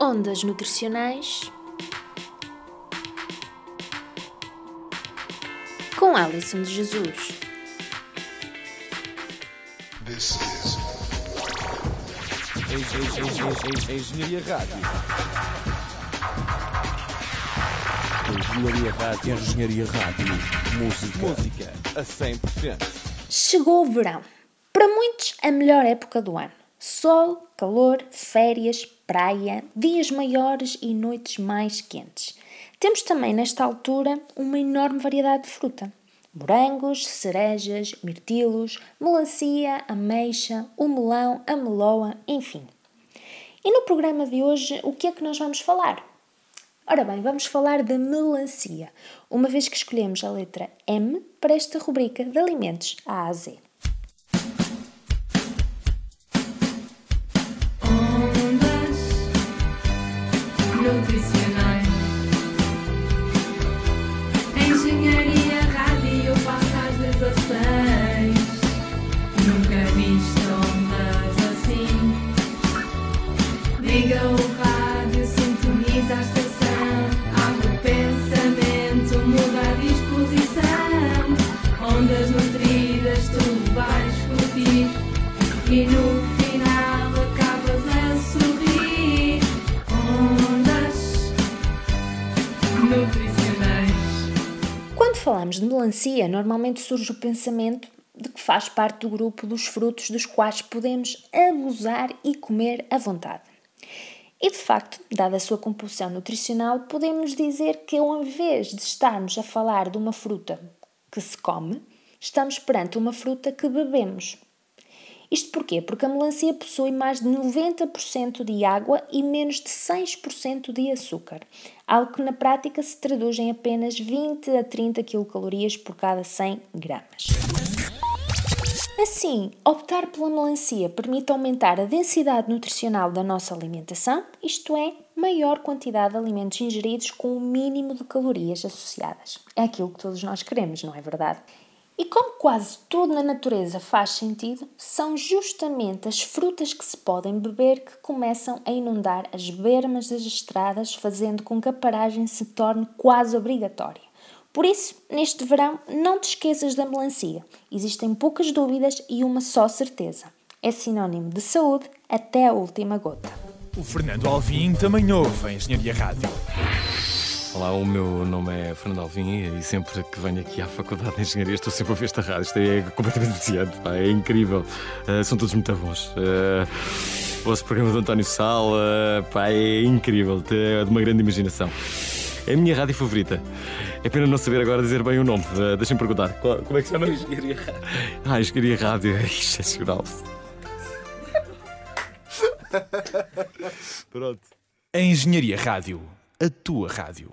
Ondas nutricionais com Alison de Jesus. This is Engenharia Rádio. Engenharia Rádio. Engenharia Rádio. Música. Música a 100%. Chegou o verão. Para muitos, a melhor época do ano. Sol, calor, férias, praia, dias maiores e noites mais quentes. Temos também nesta altura uma enorme variedade de fruta. Morangos, cerejas, mirtilos, melancia, ameixa, o melão, a meloa, enfim. E no programa de hoje, o que é que nós vamos falar? Ora bem, vamos falar da melancia, uma vez que escolhemos a letra M para esta rubrica de alimentos A a Z. Liga o rádio, sintoniza a estação. Abre o pensamento, muda a disposição. Ondas nutridas tu vais curtir. E no final acabas a sorrir. Ondas nutricionais. Quando falamos de melancia, normalmente surge o pensamento de que faz parte do grupo dos frutos dos quais podemos abusar e comer à vontade. E de facto, dada a sua composição nutricional, podemos dizer que ao invés de estarmos a falar de uma fruta que se come, estamos perante uma fruta que bebemos. Isto porquê? Porque a melancia possui mais de 90% de água e menos de 6% de açúcar, algo que na prática se traduz em apenas 20 a 30 quilocalorias por cada 100 gramas. Assim, optar pela melancia permite aumentar a densidade nutricional da nossa alimentação, isto é, maior quantidade de alimentos ingeridos com o mínimo de calorias associadas. É aquilo que todos nós queremos, não é verdade? E como quase tudo na natureza faz sentido, são justamente as frutas que se podem beber que começam a inundar as bermas das estradas, fazendo com que a paragem se torne quase obrigatória. Por isso, neste verão, não te esqueças da melancia. Existem poucas dúvidas e uma só certeza. É sinónimo de saúde até a última gota. O Fernando Alvim também ouve a Engenharia Rádio. Olá, o meu nome é Fernando Alvim e sempre que venho aqui à Faculdade de Engenharia estou sempre a ver esta rádio. Isto é completamente viciante, pá, é incrível. Uh, são todos muito bons. Uh, o vosso programa do António Sala, pá, é incrível, é de uma grande imaginação. É a minha rádio favorita. É pena não saber agora dizer bem o nome. Uh, Deixem-me perguntar. Qual- como é que se chama? Engenharia Rádio. Ah, Engenharia Rádio, é excepcional. Pronto. A Engenharia Rádio, a tua rádio.